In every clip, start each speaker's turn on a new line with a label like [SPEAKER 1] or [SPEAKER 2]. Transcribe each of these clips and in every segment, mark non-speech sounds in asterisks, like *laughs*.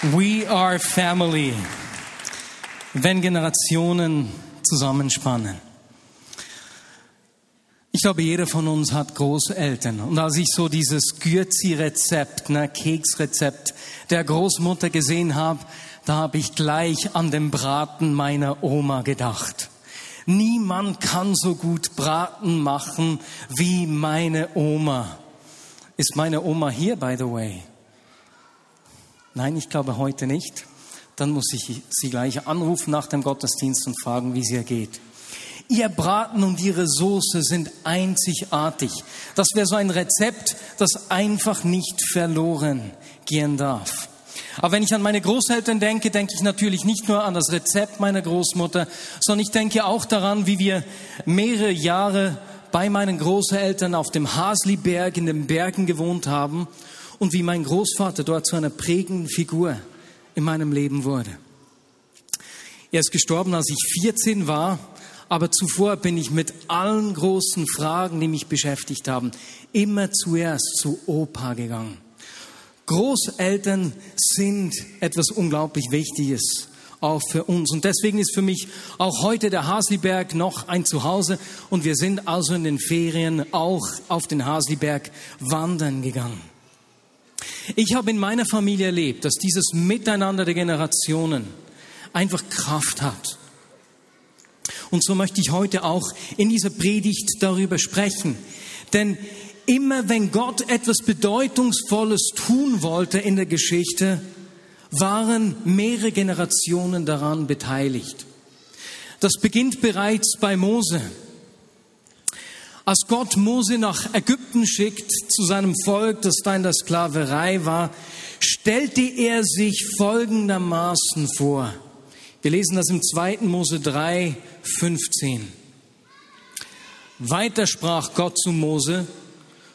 [SPEAKER 1] We are family. Wenn Generationen zusammenspannen. Ich glaube, jeder von uns hat Großeltern. Und als ich so dieses Gürzi-Rezept, ne, Keksrezept der Großmutter gesehen habe, da habe ich gleich an den Braten meiner Oma gedacht. Niemand kann so gut Braten machen wie meine Oma. Ist meine Oma hier, by the way? Nein, ich glaube heute nicht. Dann muss ich sie gleich anrufen nach dem Gottesdienst und fragen, wie es ihr geht. Ihr Braten und Ihre Soße sind einzigartig. Das wäre so ein Rezept, das einfach nicht verloren gehen darf. Aber wenn ich an meine Großeltern denke, denke ich natürlich nicht nur an das Rezept meiner Großmutter, sondern ich denke auch daran, wie wir mehrere Jahre bei meinen Großeltern auf dem Hasliberg in den Bergen gewohnt haben und wie mein Großvater dort zu einer prägenden Figur in meinem Leben wurde. Er ist gestorben, als ich 14 war, aber zuvor bin ich mit allen großen Fragen, die mich beschäftigt haben, immer zuerst zu Opa gegangen. Großeltern sind etwas unglaublich Wichtiges auch für uns. Und deswegen ist für mich auch heute der Hasliberg noch ein Zuhause. Und wir sind also in den Ferien auch auf den Hasliberg wandern gegangen. Ich habe in meiner Familie erlebt, dass dieses Miteinander der Generationen einfach Kraft hat. Und so möchte ich heute auch in dieser Predigt darüber sprechen. Denn immer wenn Gott etwas Bedeutungsvolles tun wollte in der Geschichte, waren mehrere Generationen daran beteiligt. Das beginnt bereits bei Mose. Als Gott Mose nach Ägypten schickt zu seinem Volk, das da in der Sklaverei war, stellte er sich folgendermaßen vor. Wir lesen das im 2. Mose 3, 15. Weiter sprach Gott zu Mose,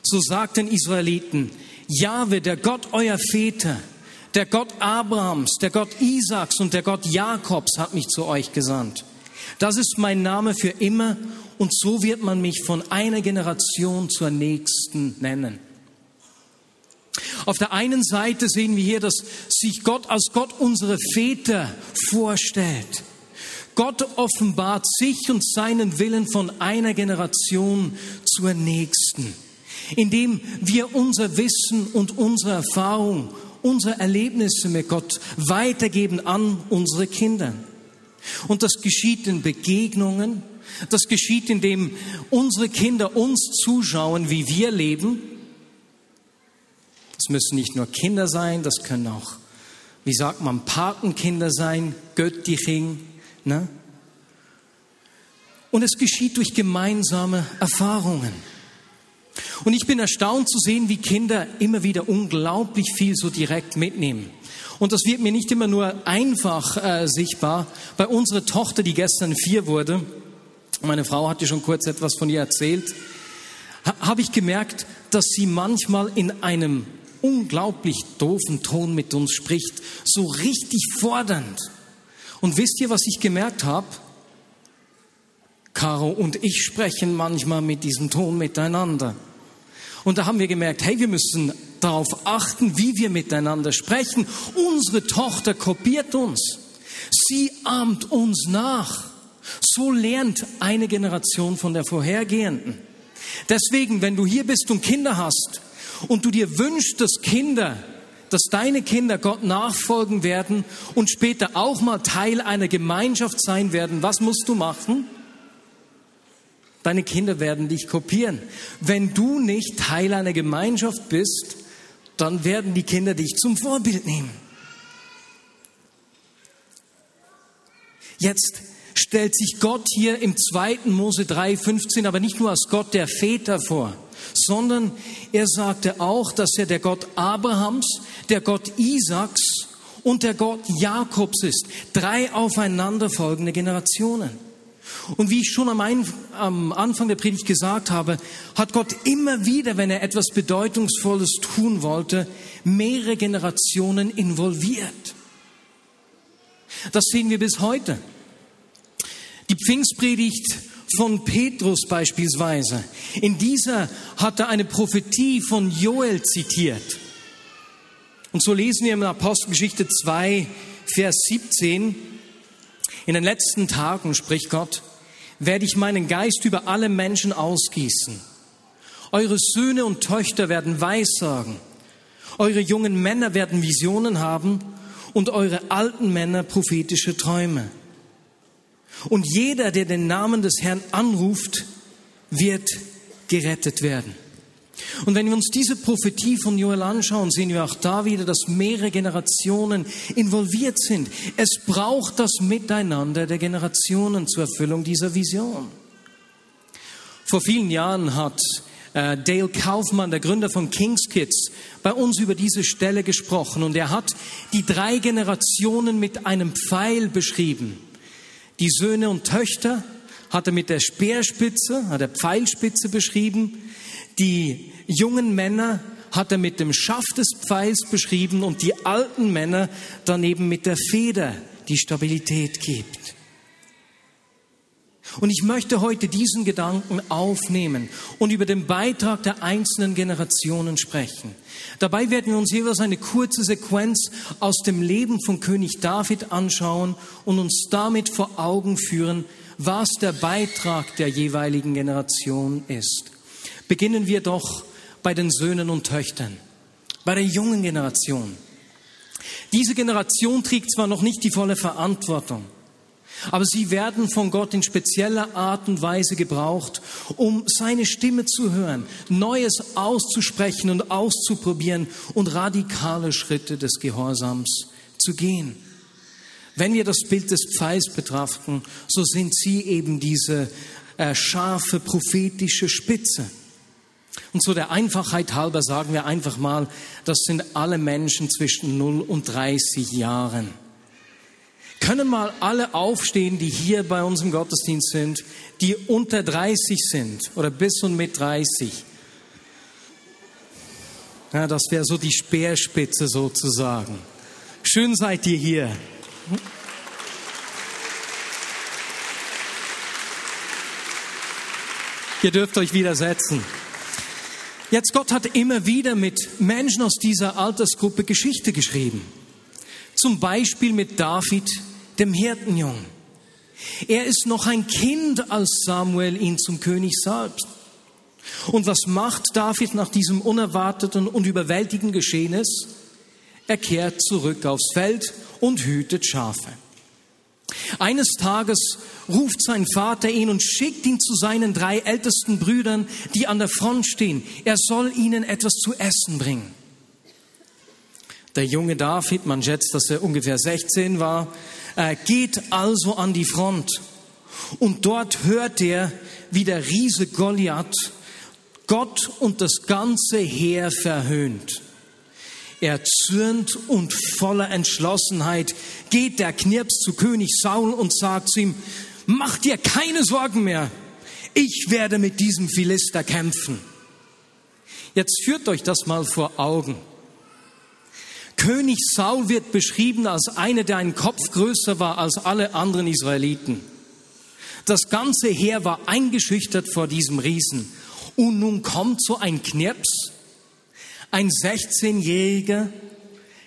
[SPEAKER 1] so sagten Israeliten, Jahwe, der Gott euer Väter, der Gott Abrahams, der Gott Isaaks und der Gott Jakobs hat mich zu euch gesandt. Das ist mein Name für immer und so wird man mich von einer Generation zur nächsten nennen. Auf der einen Seite sehen wir hier, dass sich Gott als Gott unsere Väter vorstellt. Gott offenbart sich und seinen Willen von einer Generation zur nächsten, indem wir unser Wissen und unsere Erfahrung unsere Erlebnisse mit Gott weitergeben an unsere Kinder. Und das geschieht in Begegnungen, das geschieht, indem unsere Kinder uns zuschauen, wie wir leben. Es müssen nicht nur Kinder sein, das können auch, wie sagt man, Patenkinder sein, Göttiching. Ne? Und es geschieht durch gemeinsame Erfahrungen. Und ich bin erstaunt zu sehen, wie Kinder immer wieder unglaublich viel so direkt mitnehmen. Und das wird mir nicht immer nur einfach äh, sichtbar. Bei unserer Tochter, die gestern vier wurde, meine Frau hat dir schon kurz etwas von ihr erzählt, ha, habe ich gemerkt, dass sie manchmal in einem unglaublich doofen Ton mit uns spricht, so richtig fordernd. Und wisst ihr, was ich gemerkt habe? Caro und ich sprechen manchmal mit diesem Ton miteinander. Und da haben wir gemerkt, hey, wir müssen darauf achten, wie wir miteinander sprechen. Unsere Tochter kopiert uns. Sie ahmt uns nach. So lernt eine Generation von der vorhergehenden. Deswegen, wenn du hier bist und Kinder hast und du dir wünschst, dass Kinder, dass deine Kinder Gott nachfolgen werden und später auch mal Teil einer Gemeinschaft sein werden, was musst du machen? Deine Kinder werden dich kopieren. Wenn du nicht Teil einer Gemeinschaft bist, dann werden die Kinder dich zum Vorbild nehmen. Jetzt stellt sich Gott hier im 2. Mose 3,15 aber nicht nur als Gott der Väter vor, sondern er sagte auch, dass er der Gott Abrahams, der Gott Isaaks und der Gott Jakobs ist. Drei aufeinanderfolgende Generationen. Und wie ich schon am, am Anfang der Predigt gesagt habe, hat Gott immer wieder, wenn er etwas Bedeutungsvolles tun wollte, mehrere Generationen involviert. Das sehen wir bis heute. Die Pfingstpredigt von Petrus beispielsweise. In dieser hat er eine Prophetie von Joel zitiert. Und so lesen wir in Apostelgeschichte 2, Vers 17, in den letzten Tagen, spricht Gott, werde ich meinen Geist über alle Menschen ausgießen. Eure Söhne und Töchter werden Weissagen. Eure jungen Männer werden Visionen haben und eure alten Männer prophetische Träume. Und jeder, der den Namen des Herrn anruft, wird gerettet werden. Und wenn wir uns diese Prophetie von Joel anschauen, sehen wir auch da wieder, dass mehrere Generationen involviert sind. Es braucht das Miteinander der Generationen zur Erfüllung dieser Vision. Vor vielen Jahren hat äh, Dale Kaufmann, der Gründer von Kings Kids, bei uns über diese Stelle gesprochen und er hat die drei Generationen mit einem Pfeil beschrieben. Die Söhne und Töchter hat er mit der Speerspitze, hat er Pfeilspitze beschrieben. Die jungen Männer hat er mit dem Schaft des Pfeils beschrieben und die alten Männer daneben mit der Feder, die Stabilität gibt. Und ich möchte heute diesen Gedanken aufnehmen und über den Beitrag der einzelnen Generationen sprechen. Dabei werden wir uns jeweils eine kurze Sequenz aus dem Leben von König David anschauen und uns damit vor Augen führen, was der Beitrag der jeweiligen Generation ist. Beginnen wir doch bei den Söhnen und Töchtern, bei der jungen Generation. Diese Generation trägt zwar noch nicht die volle Verantwortung, aber sie werden von Gott in spezieller Art und Weise gebraucht, um seine Stimme zu hören, Neues auszusprechen und auszuprobieren und radikale Schritte des Gehorsams zu gehen. Wenn wir das Bild des Pfeils betrachten, so sind sie eben diese äh, scharfe prophetische Spitze. Und so der Einfachheit halber sagen wir einfach mal, das sind alle Menschen zwischen 0 und 30 Jahren. Können mal alle aufstehen, die hier bei uns im Gottesdienst sind, die unter 30 sind oder bis und mit 30. Ja, das wäre so die Speerspitze sozusagen. Schön seid ihr hier. Ihr dürft euch widersetzen. Jetzt, Gott hat immer wieder mit Menschen aus dieser Altersgruppe Geschichte geschrieben. Zum Beispiel mit David, dem Hirtenjungen. Er ist noch ein Kind, als Samuel ihn zum König salbt. Und was macht David nach diesem unerwarteten und überwältigenden Geschehnis? Er kehrt zurück aufs Feld und hütet Schafe. Eines Tages ruft sein Vater ihn und schickt ihn zu seinen drei ältesten Brüdern, die an der Front stehen. Er soll ihnen etwas zu essen bringen. Der junge David, man schätzt, dass er ungefähr 16 war, äh, geht also an die Front. Und dort hört er, wie der Riese Goliath Gott und das ganze Heer verhöhnt. Er zürnt und voller Entschlossenheit geht der Knirps zu König Saul und sagt ihm, mach dir keine Sorgen mehr, ich werde mit diesem Philister kämpfen. Jetzt führt euch das mal vor Augen. König Saul wird beschrieben als einer, der einen Kopf größer war als alle anderen Israeliten. Das ganze Heer war eingeschüchtert vor diesem Riesen. Und nun kommt so ein Knirps, ein 16-jähriger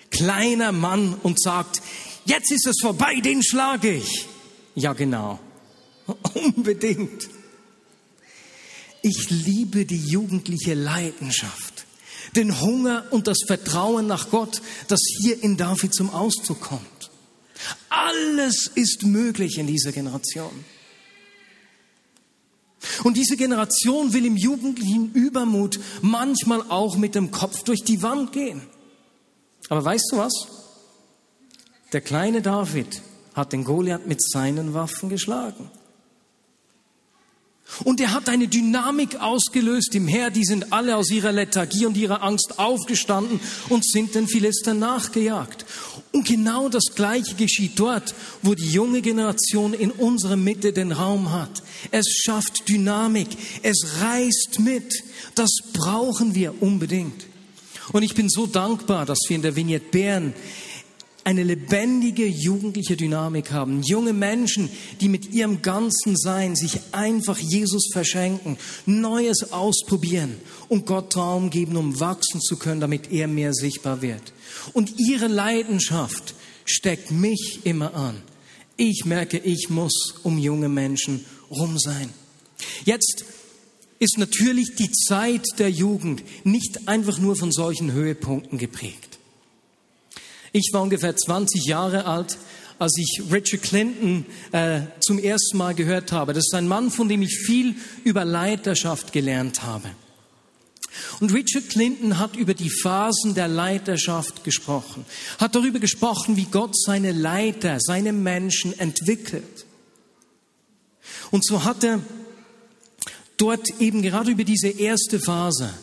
[SPEAKER 1] kleiner Mann und sagt, jetzt ist es vorbei, den schlage ich. Ja, genau. *laughs* Unbedingt. Ich liebe die jugendliche Leidenschaft, den Hunger und das Vertrauen nach Gott, das hier in David zum Ausdruck kommt. Alles ist möglich in dieser Generation. Und diese Generation will im jugendlichen Übermut manchmal auch mit dem Kopf durch die Wand gehen. Aber weißt du was? Der kleine David hat den Goliath mit seinen Waffen geschlagen. Und er hat eine Dynamik ausgelöst im Heer. Die sind alle aus ihrer Lethargie und ihrer Angst aufgestanden und sind den Philistern nachgejagt. Und genau das Gleiche geschieht dort, wo die junge Generation in unserer Mitte den Raum hat. Es schafft Dynamik. Es reißt mit. Das brauchen wir unbedingt. Und ich bin so dankbar, dass wir in der Vignette Bern eine lebendige jugendliche Dynamik haben. Junge Menschen, die mit ihrem ganzen Sein sich einfach Jesus verschenken, Neues ausprobieren und Gott Traum geben, um wachsen zu können, damit er mehr sichtbar wird. Und ihre Leidenschaft steckt mich immer an. Ich merke, ich muss um junge Menschen rum sein. Jetzt ist natürlich die Zeit der Jugend nicht einfach nur von solchen Höhepunkten geprägt. Ich war ungefähr 20 Jahre alt, als ich Richard Clinton äh, zum ersten Mal gehört habe. Das ist ein Mann, von dem ich viel über Leiterschaft gelernt habe. Und Richard Clinton hat über die Phasen der Leiterschaft gesprochen, hat darüber gesprochen, wie Gott seine Leiter, seine Menschen entwickelt. Und so hat er dort eben gerade über diese erste Phase,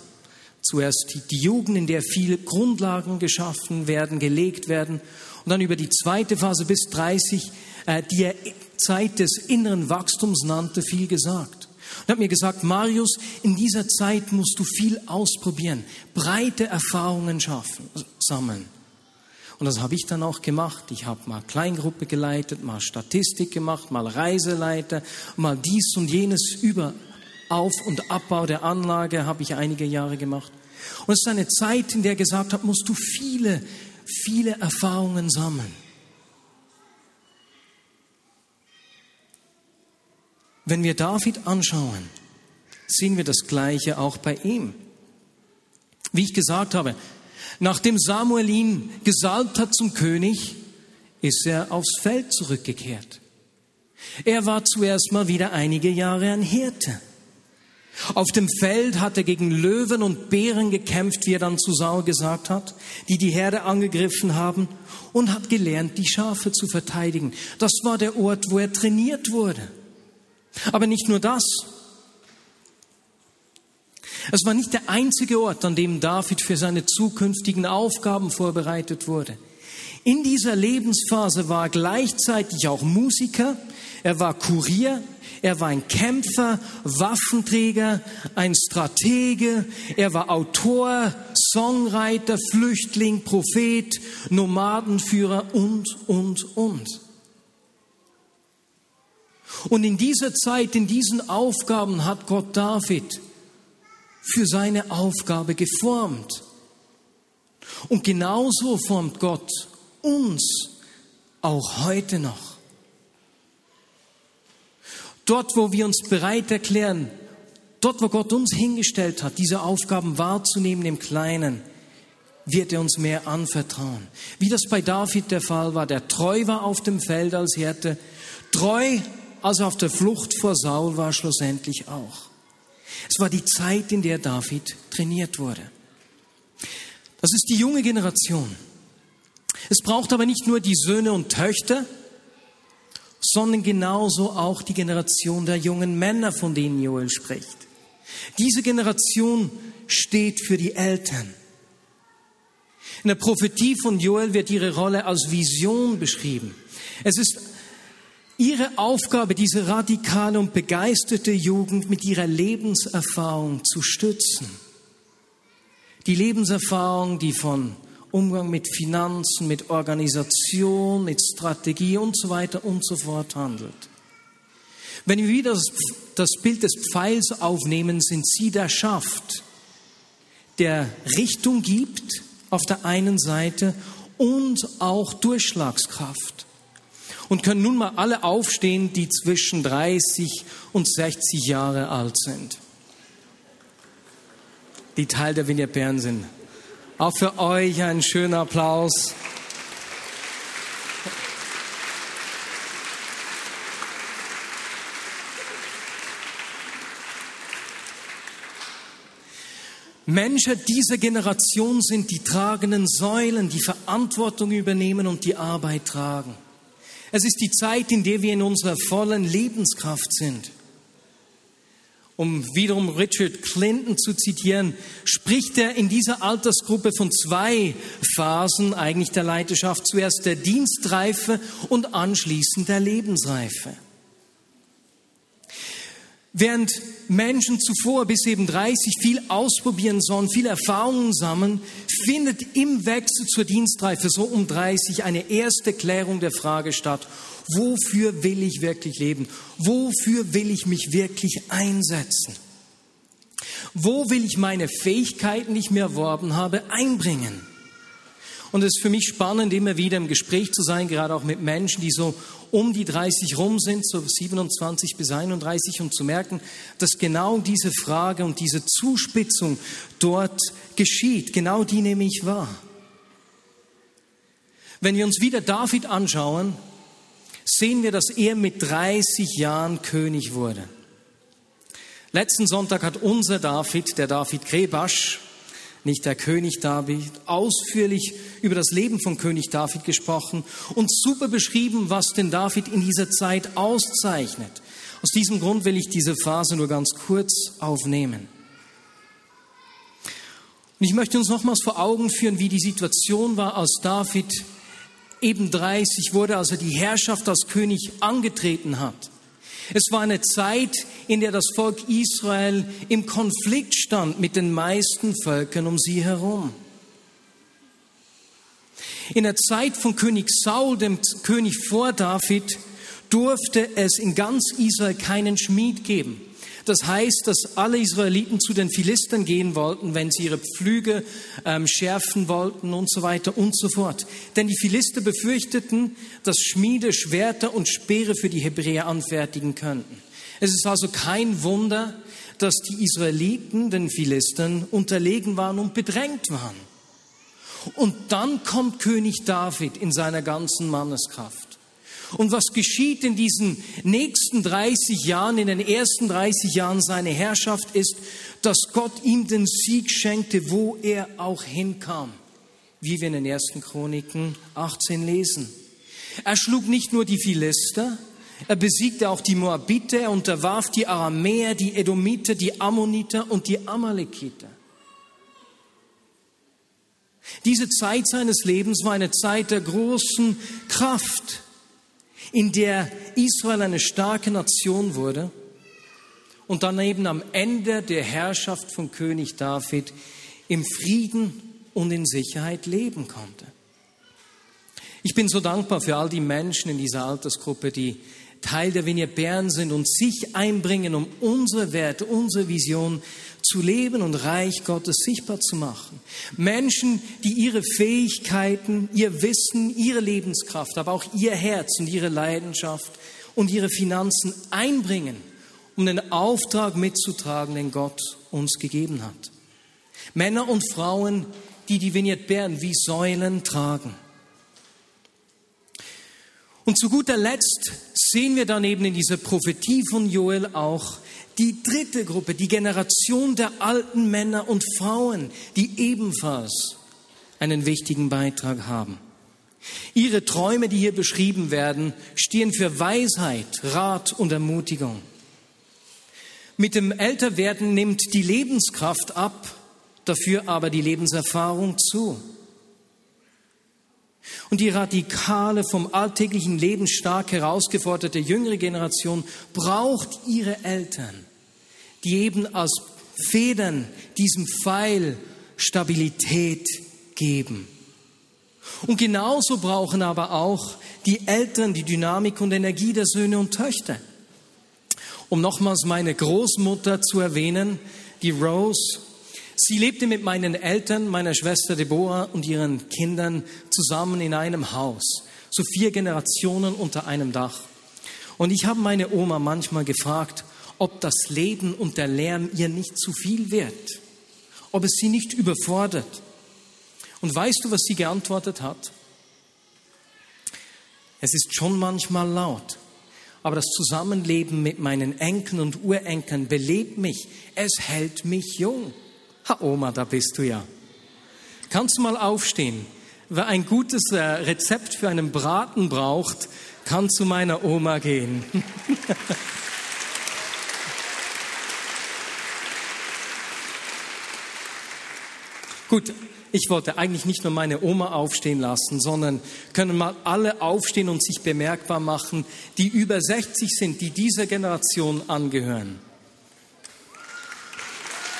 [SPEAKER 1] zuerst die Jugend, in der viele Grundlagen geschaffen werden, gelegt werden, und dann über die zweite Phase bis 30, äh, die er Zeit des inneren Wachstums nannte, viel gesagt. Und hat mir gesagt, Marius, in dieser Zeit musst du viel ausprobieren, breite Erfahrungen schaffen, sammeln. Und das habe ich dann auch gemacht. Ich habe mal Kleingruppe geleitet, mal Statistik gemacht, mal Reiseleiter, mal dies und jenes über auf- und Abbau der Anlage habe ich einige Jahre gemacht. Und es ist eine Zeit, in der gesagt habe, musst du viele, viele Erfahrungen sammeln. Wenn wir David anschauen, sehen wir das Gleiche auch bei ihm. Wie ich gesagt habe, nachdem Samuel ihn gesalbt hat zum König, ist er aufs Feld zurückgekehrt. Er war zuerst mal wieder einige Jahre ein Hirte. Auf dem Feld hat er gegen Löwen und Bären gekämpft, wie er dann zu Saul gesagt hat, die die Herde angegriffen haben und hat gelernt, die Schafe zu verteidigen. Das war der Ort, wo er trainiert wurde. Aber nicht nur das. Es war nicht der einzige Ort, an dem David für seine zukünftigen Aufgaben vorbereitet wurde. In dieser Lebensphase war er gleichzeitig auch Musiker, er war Kurier, er war ein Kämpfer, Waffenträger, ein Stratege, er war Autor, Songwriter, Flüchtling, Prophet, Nomadenführer und, und, und. Und in dieser Zeit, in diesen Aufgaben hat Gott David für seine Aufgabe geformt. Und genauso formt Gott uns auch heute noch. Dort, wo wir uns bereit erklären, dort, wo Gott uns hingestellt hat, diese Aufgaben wahrzunehmen im Kleinen, wird er uns mehr anvertrauen. Wie das bei David der Fall war, der treu war auf dem Feld als Hirte, treu als er auf der Flucht vor Saul war, schlussendlich auch. Es war die Zeit, in der David trainiert wurde. Das ist die junge Generation. Es braucht aber nicht nur die Söhne und Töchter, sondern genauso auch die Generation der jungen Männer, von denen Joel spricht. Diese Generation steht für die Eltern. In der Prophetie von Joel wird ihre Rolle als Vision beschrieben. Es ist ihre Aufgabe, diese radikale und begeisterte Jugend mit ihrer Lebenserfahrung zu stützen. Die Lebenserfahrung, die von Umgang mit Finanzen, mit Organisation, mit Strategie und so weiter und so fort handelt. Wenn wir wieder das, Bild des Pfeils aufnehmen, sind sie der Schaft, der Richtung gibt auf der einen Seite und auch Durchschlagskraft. Und können nun mal alle aufstehen, die zwischen 30 und 60 Jahre alt sind. Die Teil der Vignette sind. Auch für euch einen schönen Applaus. Menschen dieser Generation sind die tragenden Säulen, die Verantwortung übernehmen und die Arbeit tragen. Es ist die Zeit, in der wir in unserer vollen Lebenskraft sind. Um wiederum Richard Clinton zu zitieren, spricht er in dieser Altersgruppe von zwei Phasen eigentlich der Leiterschaft. Zuerst der Dienstreife und anschließend der Lebensreife. Während Menschen zuvor bis eben 30 viel ausprobieren sollen, viel Erfahrungen sammeln, findet im Wechsel zur Dienstreife so um 30 eine erste Klärung der Frage statt, wofür will ich wirklich leben? Wofür will ich mich wirklich einsetzen? Wo will ich meine Fähigkeiten, die ich mir erworben habe, einbringen? Und es ist für mich spannend, immer wieder im Gespräch zu sein, gerade auch mit Menschen, die so um die 30 rum sind, so 27 bis 31, und zu merken, dass genau diese Frage und diese Zuspitzung dort geschieht. Genau die nehme ich wahr. Wenn wir uns wieder David anschauen, sehen wir, dass er mit 30 Jahren König wurde. Letzten Sonntag hat unser David, der David Krebasch, nicht der König David, ausführlich über das Leben von König David gesprochen und super beschrieben, was den David in dieser Zeit auszeichnet. Aus diesem Grund will ich diese Phase nur ganz kurz aufnehmen. Und ich möchte uns nochmals vor Augen führen, wie die Situation war, als David eben 30 wurde, als er die Herrschaft als König angetreten hat. Es war eine Zeit, in der das Volk Israel im Konflikt stand mit den meisten Völkern um sie herum. In der Zeit von König Saul, dem König vor David, durfte es in ganz Israel keinen Schmied geben. Das heißt, dass alle Israeliten zu den Philistern gehen wollten, wenn sie ihre Pflüge ähm, schärfen wollten und so weiter und so fort. Denn die Philister befürchteten, dass Schmiede Schwerter und Speere für die Hebräer anfertigen könnten. Es ist also kein Wunder, dass die Israeliten den Philistern unterlegen waren und bedrängt waren. Und dann kommt König David in seiner ganzen Manneskraft. Und was geschieht in diesen nächsten 30 Jahren, in den ersten 30 Jahren seiner Herrschaft, ist, dass Gott ihm den Sieg schenkte, wo er auch hinkam, wie wir in den ersten Chroniken 18 lesen. Er schlug nicht nur die Philister, er besiegte auch die Moabiter, er unterwarf die Aramäer, die Edomiter, die Ammoniter und die Amalekiter. Diese Zeit seines Lebens war eine Zeit der großen Kraft in der Israel eine starke Nation wurde und dann eben am Ende der Herrschaft von König David im Frieden und in Sicherheit leben konnte. Ich bin so dankbar für all die Menschen in dieser Altersgruppe, die Teil der Vineyard Bern sind und sich einbringen, um unsere Werte, unsere Vision zu leben und Reich Gottes sichtbar zu machen. Menschen, die ihre Fähigkeiten, ihr Wissen, ihre Lebenskraft, aber auch ihr Herz und ihre Leidenschaft und ihre Finanzen einbringen, um den Auftrag mitzutragen, den Gott uns gegeben hat. Männer und Frauen, die die Vignette Bern wie Säulen tragen. Und zu guter Letzt sehen wir dann eben in dieser Prophetie von Joel auch die dritte Gruppe, die Generation der alten Männer und Frauen, die ebenfalls einen wichtigen Beitrag haben. Ihre Träume, die hier beschrieben werden, stehen für Weisheit, Rat und Ermutigung. Mit dem Älterwerden nimmt die Lebenskraft ab, dafür aber die Lebenserfahrung zu. Und die radikale, vom alltäglichen Leben stark herausgeforderte jüngere Generation braucht ihre Eltern, die eben als Federn diesem Pfeil Stabilität geben. Und genauso brauchen aber auch die Eltern die Dynamik und Energie der Söhne und Töchter. Um nochmals meine Großmutter zu erwähnen, die Rose, Sie lebte mit meinen Eltern, meiner Schwester Deborah und ihren Kindern zusammen in einem Haus. So vier Generationen unter einem Dach. Und ich habe meine Oma manchmal gefragt, ob das Leben und der Lärm ihr nicht zu viel wird, ob es sie nicht überfordert. Und weißt du, was sie geantwortet hat? Es ist schon manchmal laut, aber das Zusammenleben mit meinen Enkeln und Urenkeln belebt mich, es hält mich jung. Ha, Oma, da bist du ja. Kannst du mal aufstehen? Wer ein gutes äh, Rezept für einen Braten braucht, kann zu meiner Oma gehen. *laughs* Gut, ich wollte eigentlich nicht nur meine Oma aufstehen lassen, sondern können mal alle aufstehen und sich bemerkbar machen, die über 60 sind, die dieser Generation angehören.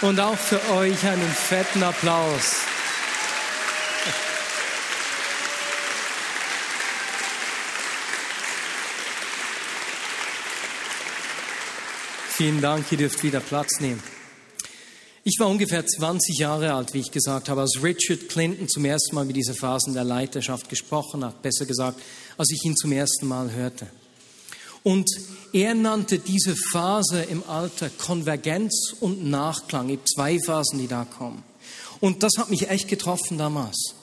[SPEAKER 1] Und auch für euch einen fetten Applaus. Vielen Dank, ihr dürft wieder Platz nehmen. Ich war ungefähr 20 Jahre alt, wie ich gesagt habe, als Richard Clinton zum ersten Mal mit dieser Phasen der Leiterschaft gesprochen hat, besser gesagt, als ich ihn zum ersten Mal hörte. Und er nannte diese Phase im Alter Konvergenz und Nachklang, eben zwei Phasen, die da kommen. Und das hat mich echt getroffen damals.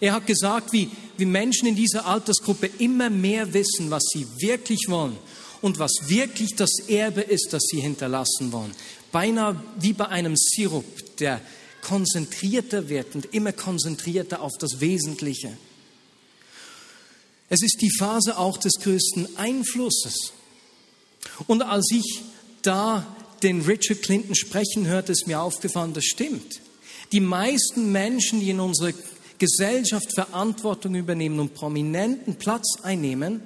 [SPEAKER 1] Er hat gesagt, wie, wie Menschen in dieser Altersgruppe immer mehr wissen, was sie wirklich wollen und was wirklich das Erbe ist, das sie hinterlassen wollen. Beinahe wie bei einem Sirup, der konzentrierter wird und immer konzentrierter auf das Wesentliche. Es ist die Phase auch des größten Einflusses. Und als ich da den Richard Clinton sprechen hörte, ist mir aufgefallen, das stimmt. Die meisten Menschen, die in unserer Gesellschaft Verantwortung übernehmen und prominenten Platz einnehmen,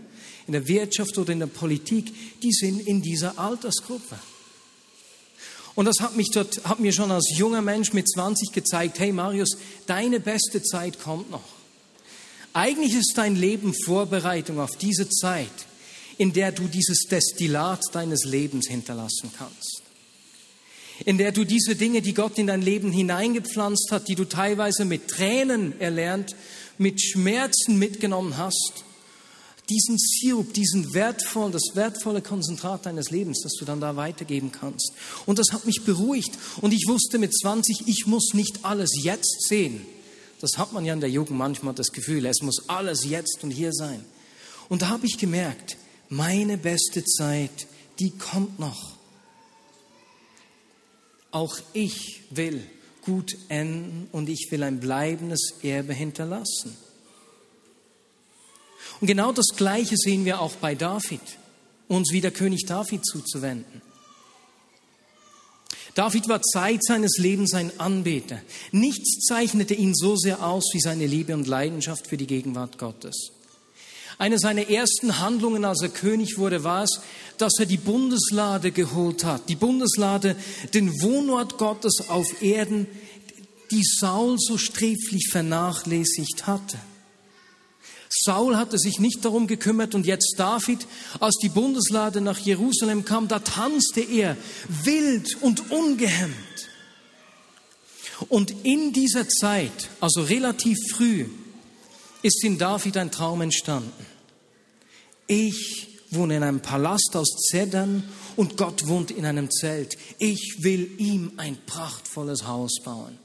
[SPEAKER 1] in der Wirtschaft oder in der Politik, die sind in dieser Altersgruppe. Und das hat, mich dort, hat mir schon als junger Mensch mit 20 gezeigt, hey Marius, deine beste Zeit kommt noch. Eigentlich ist dein Leben Vorbereitung auf diese Zeit, in der du dieses Destillat deines Lebens hinterlassen kannst. In der du diese Dinge, die Gott in dein Leben hineingepflanzt hat, die du teilweise mit Tränen erlernt, mit Schmerzen mitgenommen hast, diesen Sirup, diesen wertvollen, das wertvolle Konzentrat deines Lebens, das du dann da weitergeben kannst. Und das hat mich beruhigt. Und ich wusste mit 20, ich muss nicht alles jetzt sehen. Das hat man ja in der Jugend manchmal das Gefühl, es muss alles jetzt und hier sein. Und da habe ich gemerkt, meine beste Zeit, die kommt noch. Auch ich will gut enden und ich will ein bleibendes Erbe hinterlassen. Und genau das Gleiche sehen wir auch bei David, uns wieder König David zuzuwenden. David war Zeit seines Lebens ein Anbeter. Nichts zeichnete ihn so sehr aus wie seine Liebe und Leidenschaft für die Gegenwart Gottes. Eine seiner ersten Handlungen, als er König wurde, war es, dass er die Bundeslade geholt hat. Die Bundeslade, den Wohnort Gottes auf Erden, die Saul so sträflich vernachlässigt hatte. Saul hatte sich nicht darum gekümmert und jetzt David, als die Bundeslade nach Jerusalem kam, da tanzte er wild und ungehemmt. Und in dieser Zeit, also relativ früh, ist in David ein Traum entstanden. Ich wohne in einem Palast aus Zedern und Gott wohnt in einem Zelt. Ich will ihm ein prachtvolles Haus bauen.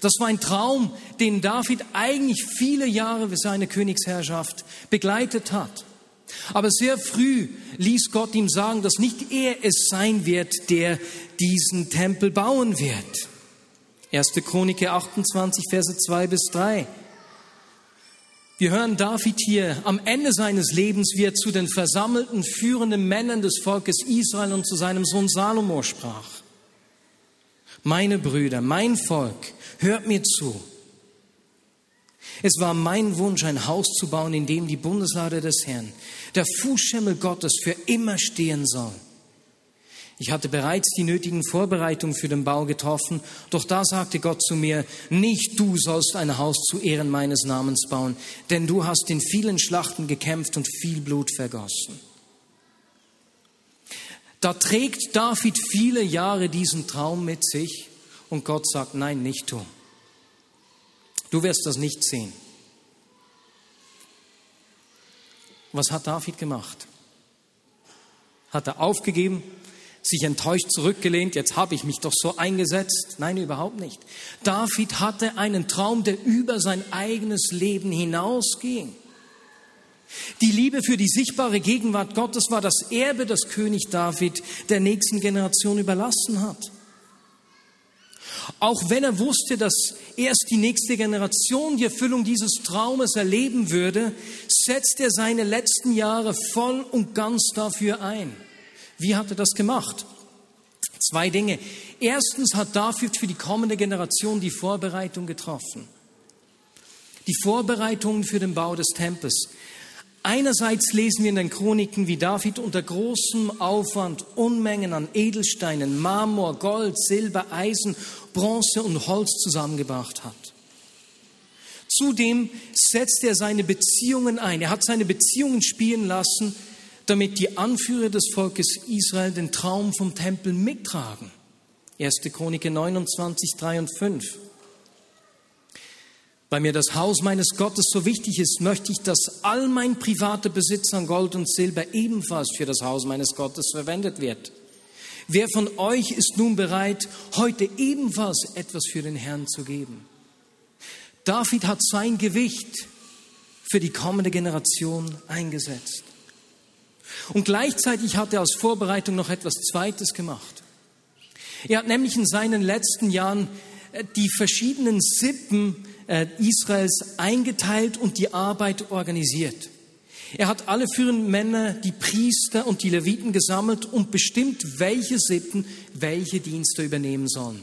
[SPEAKER 1] Das war ein Traum, den David eigentlich viele Jahre für seine Königsherrschaft begleitet hat. Aber sehr früh ließ Gott ihm sagen, dass nicht er es sein wird, der diesen Tempel bauen wird. 1. Chronik 28, Verse 2 bis 3. Wir hören David hier, am Ende seines Lebens, wie er zu den versammelten führenden Männern des Volkes Israel und zu seinem Sohn Salomo sprach. Meine Brüder, mein Volk, hört mir zu. Es war mein Wunsch, ein Haus zu bauen, in dem die Bundeslade des Herrn, der Fußschemmel Gottes, für immer stehen soll. Ich hatte bereits die nötigen Vorbereitungen für den Bau getroffen, doch da sagte Gott zu mir, nicht du sollst ein Haus zu Ehren meines Namens bauen, denn du hast in vielen Schlachten gekämpft und viel Blut vergossen. Da trägt David viele Jahre diesen Traum mit sich und Gott sagt, nein, nicht du. Du wirst das nicht sehen. Was hat David gemacht? Hat er aufgegeben, sich enttäuscht zurückgelehnt, jetzt habe ich mich doch so eingesetzt? Nein, überhaupt nicht. David hatte einen Traum, der über sein eigenes Leben hinausging. Die Liebe für die sichtbare Gegenwart Gottes war das Erbe, das König David der nächsten Generation überlassen hat. Auch wenn er wusste, dass erst die nächste Generation die Erfüllung dieses Traumes erleben würde, setzt er seine letzten Jahre voll und ganz dafür ein. Wie hat er das gemacht? Zwei Dinge. Erstens hat David für die kommende Generation die Vorbereitung getroffen. Die Vorbereitungen für den Bau des Tempels. Einerseits lesen wir in den Chroniken, wie David unter großem Aufwand Unmengen an Edelsteinen, Marmor, Gold, Silber, Eisen, Bronze und Holz zusammengebracht hat. Zudem setzt er seine Beziehungen ein. Er hat seine Beziehungen spielen lassen, damit die Anführer des Volkes Israel den Traum vom Tempel mittragen. 1. Chronik 29, 3 und 5. Weil mir das Haus meines Gottes so wichtig ist, möchte ich, dass all mein privater Besitz an Gold und Silber ebenfalls für das Haus meines Gottes verwendet wird. Wer von euch ist nun bereit, heute ebenfalls etwas für den Herrn zu geben? David hat sein Gewicht für die kommende Generation eingesetzt. Und gleichzeitig hat er als Vorbereitung noch etwas Zweites gemacht. Er hat nämlich in seinen letzten Jahren äh, die verschiedenen Sippen Israels eingeteilt und die Arbeit organisiert. Er hat alle führenden Männer, die Priester und die Leviten gesammelt und bestimmt, welche Sippen welche Dienste übernehmen sollen.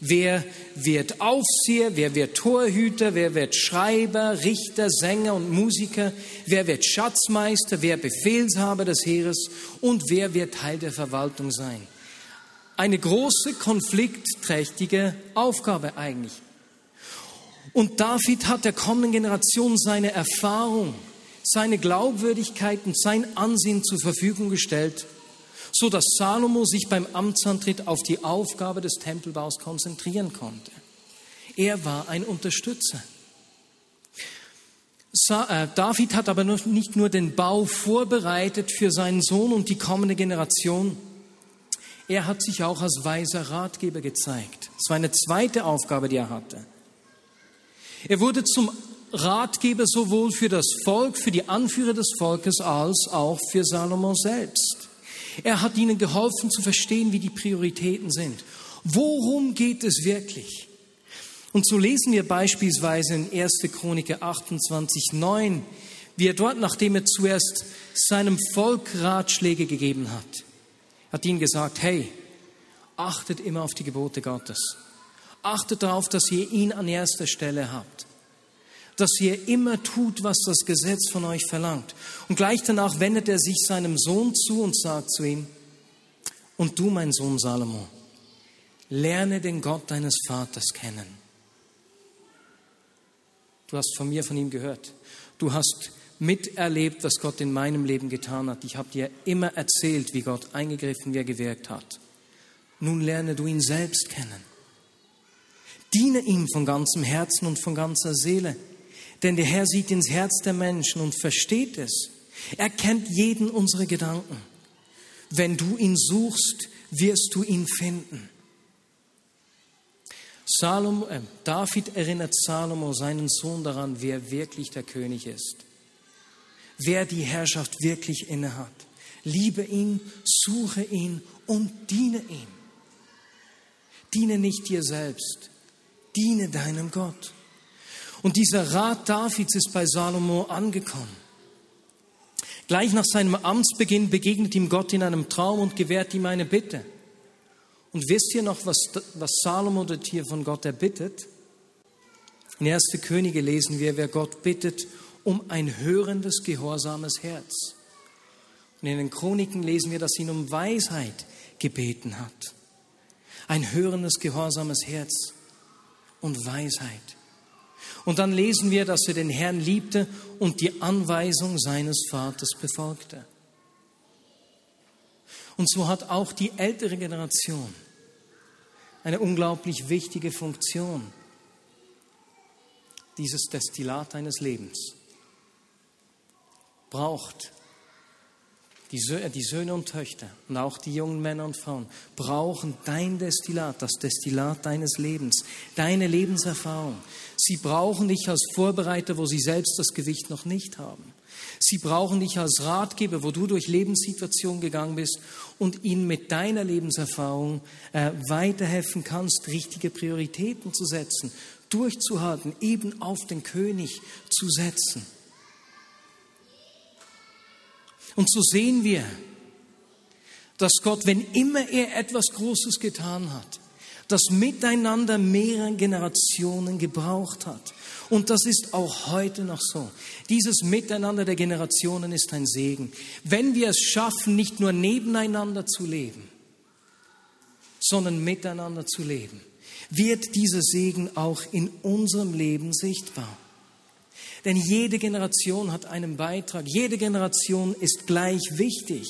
[SPEAKER 1] Wer wird Aufseher, wer wird Torhüter, wer wird Schreiber, Richter, Sänger und Musiker, wer wird Schatzmeister, wer Befehlshaber des Heeres und wer wird Teil der Verwaltung sein. Eine große, konfliktträchtige Aufgabe eigentlich. Und David hat der kommenden Generation seine Erfahrung, seine Glaubwürdigkeit und sein Ansehen zur Verfügung gestellt, so dass Salomo sich beim Amtsantritt auf die Aufgabe des Tempelbaus konzentrieren konnte. Er war ein Unterstützer. Äh, David hat aber nicht nur den Bau vorbereitet für seinen Sohn und die kommende Generation, er hat sich auch als weiser Ratgeber gezeigt. Das war eine zweite Aufgabe, die er hatte. Er wurde zum Ratgeber sowohl für das Volk, für die Anführer des Volkes, als auch für Salomo selbst. Er hat ihnen geholfen zu verstehen, wie die Prioritäten sind. Worum geht es wirklich? Und so lesen wir beispielsweise in 1. Chronik 28, 9, wie er dort, nachdem er zuerst seinem Volk Ratschläge gegeben hat, hat ihnen gesagt, hey, achtet immer auf die Gebote Gottes. Achtet darauf, dass ihr ihn an erster Stelle habt. Dass ihr immer tut, was das Gesetz von euch verlangt. Und gleich danach wendet er sich seinem Sohn zu und sagt zu ihm, und du, mein Sohn Salomo, lerne den Gott deines Vaters kennen. Du hast von mir, von ihm gehört. Du hast miterlebt, was Gott in meinem Leben getan hat. Ich habe dir immer erzählt, wie Gott eingegriffen, wie er gewirkt hat. Nun lerne du ihn selbst kennen. Diene ihm von ganzem Herzen und von ganzer Seele. Denn der Herr sieht ins Herz der Menschen und versteht es. Er kennt jeden unserer Gedanken. Wenn du ihn suchst, wirst du ihn finden. Salomo, äh, David erinnert Salomo, seinen Sohn, daran, wer wirklich der König ist. Wer die Herrschaft wirklich innehat. Liebe ihn, suche ihn und diene ihm. Diene nicht dir selbst, diene deinem Gott. Und dieser Rat Davids ist bei Salomo angekommen. Gleich nach seinem Amtsbeginn begegnet ihm Gott in einem Traum und gewährt ihm eine Bitte. Und wisst ihr noch, was, was Salomo dort hier von Gott erbittet? In 1. Könige lesen wir, wer Gott bittet um ein hörendes, gehorsames Herz. Und in den Chroniken lesen wir, dass ihn um Weisheit gebeten hat. Ein hörendes, gehorsames Herz und Weisheit. Und dann lesen wir, dass er den Herrn liebte und die Anweisung seines Vaters befolgte. Und so hat auch die ältere Generation eine unglaublich wichtige Funktion, dieses Destillat eines Lebens braucht die Söhne und Töchter und auch die jungen Männer und Frauen brauchen dein Destillat, das Destillat deines Lebens, deine Lebenserfahrung. Sie brauchen dich als Vorbereiter, wo sie selbst das Gewicht noch nicht haben. Sie brauchen dich als Ratgeber, wo du durch Lebenssituationen gegangen bist und ihnen mit deiner Lebenserfahrung äh, weiterhelfen kannst, richtige Prioritäten zu setzen, durchzuhalten, eben auf den König zu setzen. Und so sehen wir, dass Gott, wenn immer er etwas Großes getan hat, das miteinander mehrere Generationen gebraucht hat. Und das ist auch heute noch so. Dieses Miteinander der Generationen ist ein Segen. Wenn wir es schaffen, nicht nur nebeneinander zu leben, sondern miteinander zu leben, wird dieser Segen auch in unserem Leben sichtbar. Denn jede Generation hat einen Beitrag, jede Generation ist gleich wichtig.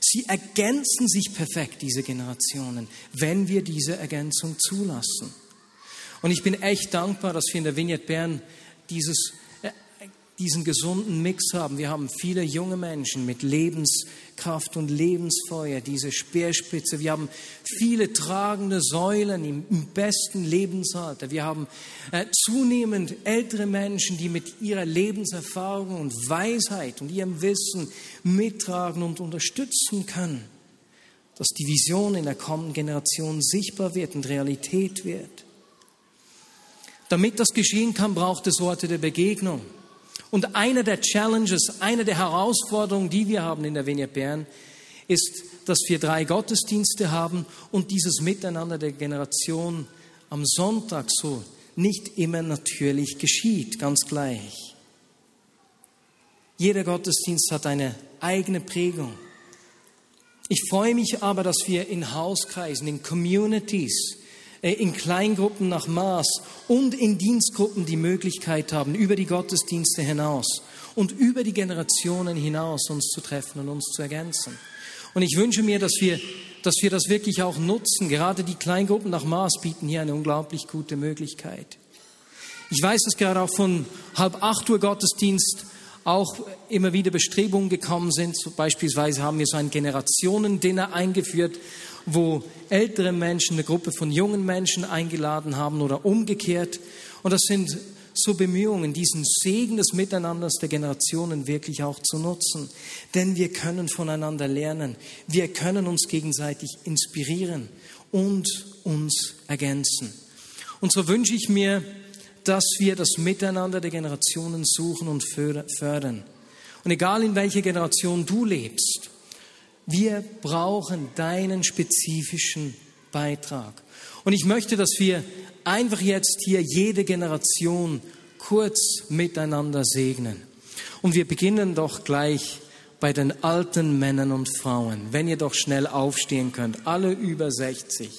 [SPEAKER 1] Sie ergänzen sich perfekt, diese Generationen, wenn wir diese Ergänzung zulassen. Und ich bin echt dankbar, dass wir in der Vignette Bern dieses, diesen gesunden Mix haben. Wir haben viele junge Menschen mit Lebenskraft und Lebensfeuer, diese Speerspitze. Wir haben viele tragende Säulen im, besten Lebensalter. Wir haben äh, zunehmend ältere Menschen, die mit ihrer Lebenserfahrung und Weisheit und ihrem Wissen mittragen und unterstützen können, dass die Vision in der kommenden Generation sichtbar wird und Realität wird. Damit das geschehen kann, braucht es Worte der Begegnung. Und eine der Challenges, eine der Herausforderungen, die wir haben in der Vignette Bern, ist, dass wir drei Gottesdienste haben und dieses Miteinander der Generation am Sonntag so nicht immer natürlich geschieht, ganz gleich. Jeder Gottesdienst hat eine eigene Prägung. Ich freue mich aber, dass wir in Hauskreisen, in Communities, in Kleingruppen nach Maß und in Dienstgruppen die Möglichkeit haben, über die Gottesdienste hinaus und über die Generationen hinaus uns zu treffen und uns zu ergänzen. Und ich wünsche mir, dass wir, dass wir das wirklich auch nutzen. Gerade die Kleingruppen nach Maß bieten hier eine unglaublich gute Möglichkeit. Ich weiß, dass gerade auch von halb acht Uhr Gottesdienst auch immer wieder Bestrebungen gekommen sind. So beispielsweise haben wir so ein Generationendinner eingeführt, wo ältere Menschen eine Gruppe von jungen Menschen eingeladen haben oder umgekehrt. Und das sind so Bemühungen, diesen Segen des Miteinanders der Generationen wirklich auch zu nutzen. Denn wir können voneinander lernen. Wir können uns gegenseitig inspirieren und uns ergänzen. Und so wünsche ich mir, dass wir das Miteinander der Generationen suchen und fördern. Und egal in welcher Generation du lebst, wir brauchen deinen spezifischen Beitrag. Und ich möchte, dass wir einfach jetzt hier jede Generation kurz miteinander segnen. Und wir beginnen doch gleich bei den alten Männern und Frauen, wenn ihr doch schnell aufstehen könnt, alle über 60.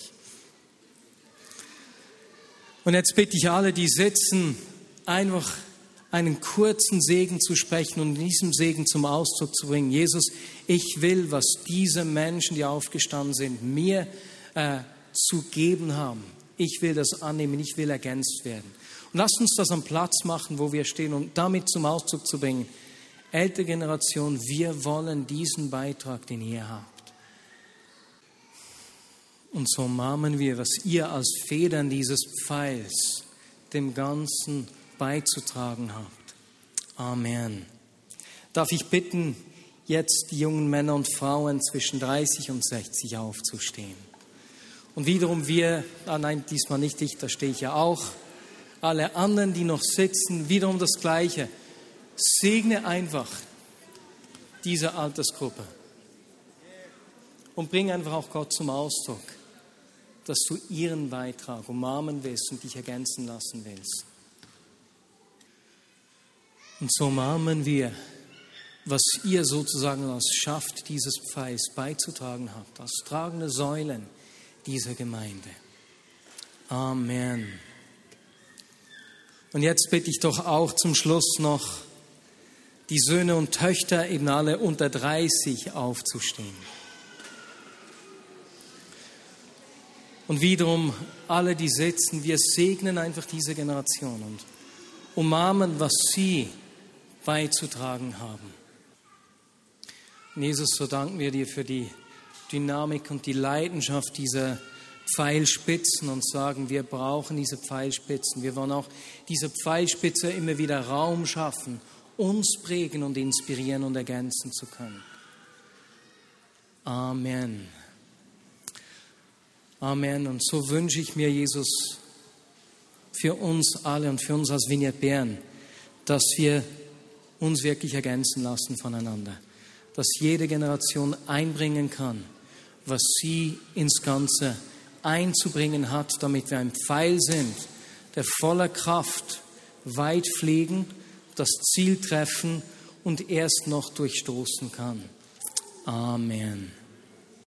[SPEAKER 1] Und jetzt bitte ich alle, die sitzen, einfach einen kurzen Segen zu sprechen und diesem Segen zum Ausdruck zu bringen. Jesus, ich will, was diese Menschen, die aufgestanden sind, mir äh, zu geben haben. Ich will das annehmen, ich will ergänzt werden. Und lasst uns das am Platz machen, wo wir stehen, um damit zum Ausdruck zu bringen. Ältere Generation, wir wollen diesen Beitrag, den ihr habt. Und so umarmen wir, was ihr als Federn dieses Pfeils dem Ganzen beizutragen habt. Amen. Darf ich bitten, jetzt die jungen Männer und Frauen zwischen 30 und 60 aufzustehen? Und wiederum wir, ah nein, diesmal nicht ich, da stehe ich ja auch, alle anderen, die noch sitzen, wiederum das Gleiche. Segne einfach diese Altersgruppe und bring einfach auch Gott zum Ausdruck, dass du ihren Beitrag umarmen willst und dich ergänzen lassen willst. Und so umarmen wir, was ihr sozusagen als Schaft dieses Pfeils beizutragen habt, als tragende Säulen dieser Gemeinde. Amen. Und jetzt bitte ich doch auch zum Schluss noch die Söhne und Töchter eben alle unter 30 aufzustehen. Und wiederum alle, die sitzen, wir segnen einfach diese Generation und umarmen, was sie beizutragen haben. Und Jesus, so danken wir dir für die Dynamik und die Leidenschaft dieser Pfeilspitzen und sagen, wir brauchen diese Pfeilspitzen. Wir wollen auch diese Pfeilspitze immer wieder Raum schaffen, uns prägen und inspirieren und ergänzen zu können. Amen. Amen. Und so wünsche ich mir, Jesus, für uns alle und für uns als Vignette Bern, dass wir uns wirklich ergänzen lassen voneinander. Dass jede Generation einbringen kann, was sie ins Ganze einzubringen hat, damit wir ein Pfeil sind, der voller Kraft weit fliegen, das Ziel treffen und erst noch durchstoßen kann. Amen.